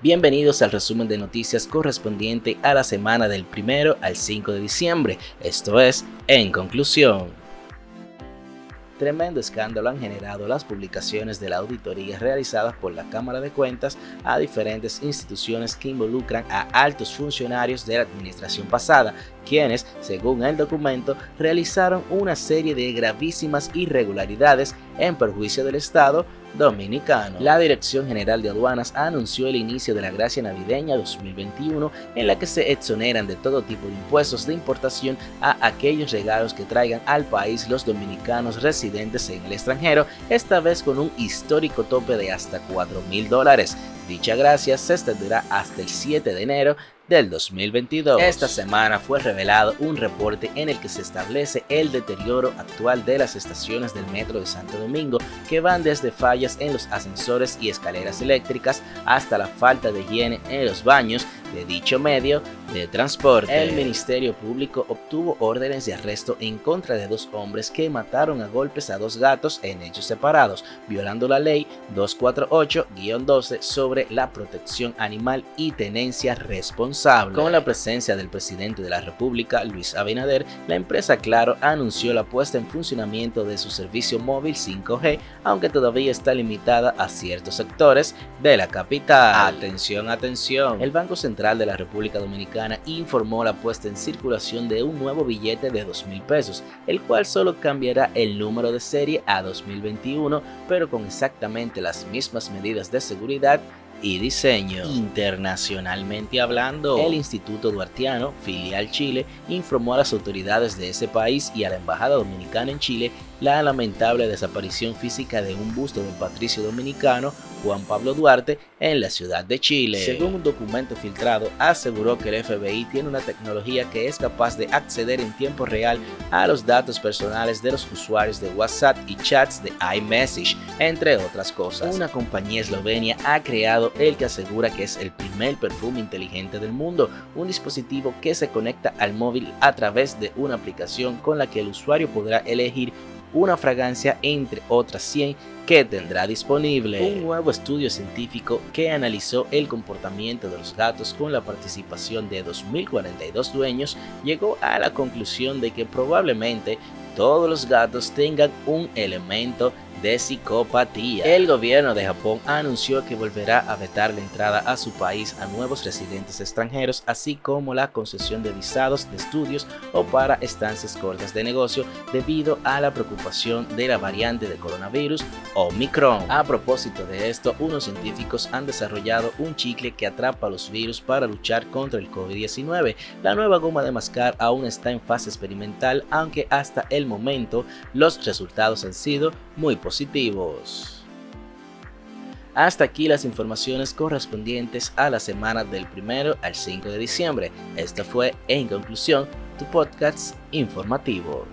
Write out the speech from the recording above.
Bienvenidos al resumen de noticias correspondiente a la semana del 1 al 5 de diciembre. Esto es, en conclusión. Tremendo escándalo han generado las publicaciones de la auditoría realizadas por la Cámara de Cuentas a diferentes instituciones que involucran a altos funcionarios de la administración pasada, quienes, según el documento, realizaron una serie de gravísimas irregularidades en perjuicio del Estado dominicano. La Dirección General de Aduanas anunció el inicio de la gracia navideña 2021 en la que se exoneran de todo tipo de impuestos de importación a aquellos regalos que traigan al país los dominicanos residentes en el extranjero, esta vez con un histórico tope de hasta 4 mil dólares. Dicha gracia se extenderá hasta el 7 de enero del 2022. Esta semana fue revelado un reporte en el que se establece el deterioro actual de las estaciones del metro de Santo Domingo, que van desde fallas en los ascensores y escaleras eléctricas hasta la falta de higiene en los baños de dicho medio de transporte. El Ministerio Público obtuvo órdenes de arresto en contra de dos hombres que mataron a golpes a dos gatos en hechos separados, violando la ley 248-12 sobre la protección animal y tenencia responsable. Con la presencia del presidente de la República, Luis Abinader, la empresa Claro anunció la puesta en funcionamiento de su servicio móvil 5G, aunque todavía está limitada a ciertos sectores de la capital. Atención, atención. El Banco Central de la República Dominicana informó la puesta en circulación de un nuevo billete de 2 mil pesos, el cual solo cambiará el número de serie a 2021, pero con exactamente las mismas medidas de seguridad y diseño. Internacionalmente hablando, el Instituto Duartiano, filial Chile, informó a las autoridades de ese país y a la Embajada Dominicana en Chile la lamentable desaparición física de un busto del patricio dominicano Juan Pablo Duarte en la ciudad de Chile. Según un documento filtrado, aseguró que el FBI tiene una tecnología que es capaz de acceder en tiempo real a los datos personales de los usuarios de WhatsApp y chats de iMessage, entre otras cosas. Una compañía eslovenia ha creado el que asegura que es el primer perfume inteligente del mundo, un dispositivo que se conecta al móvil a través de una aplicación con la que el usuario podrá elegir una fragancia entre otras 100 que tendrá disponible. Un nuevo estudio científico que analizó el comportamiento de los gatos con la participación de 2.042 dueños llegó a la conclusión de que probablemente todos los gatos tengan un elemento de psicopatía. El gobierno de Japón anunció que volverá a vetar la entrada a su país a nuevos residentes extranjeros, así como la concesión de visados de estudios o para estancias cortas de negocio debido a la preocupación de la variante de coronavirus Omicron. A propósito de esto, unos científicos han desarrollado un chicle que atrapa los virus para luchar contra el COVID-19. La nueva goma de mascar aún está en fase experimental, aunque hasta el momento los resultados han sido muy Hasta aquí las informaciones correspondientes a la semana del 1 al 5 de diciembre. Esto fue, en conclusión, tu podcast informativo.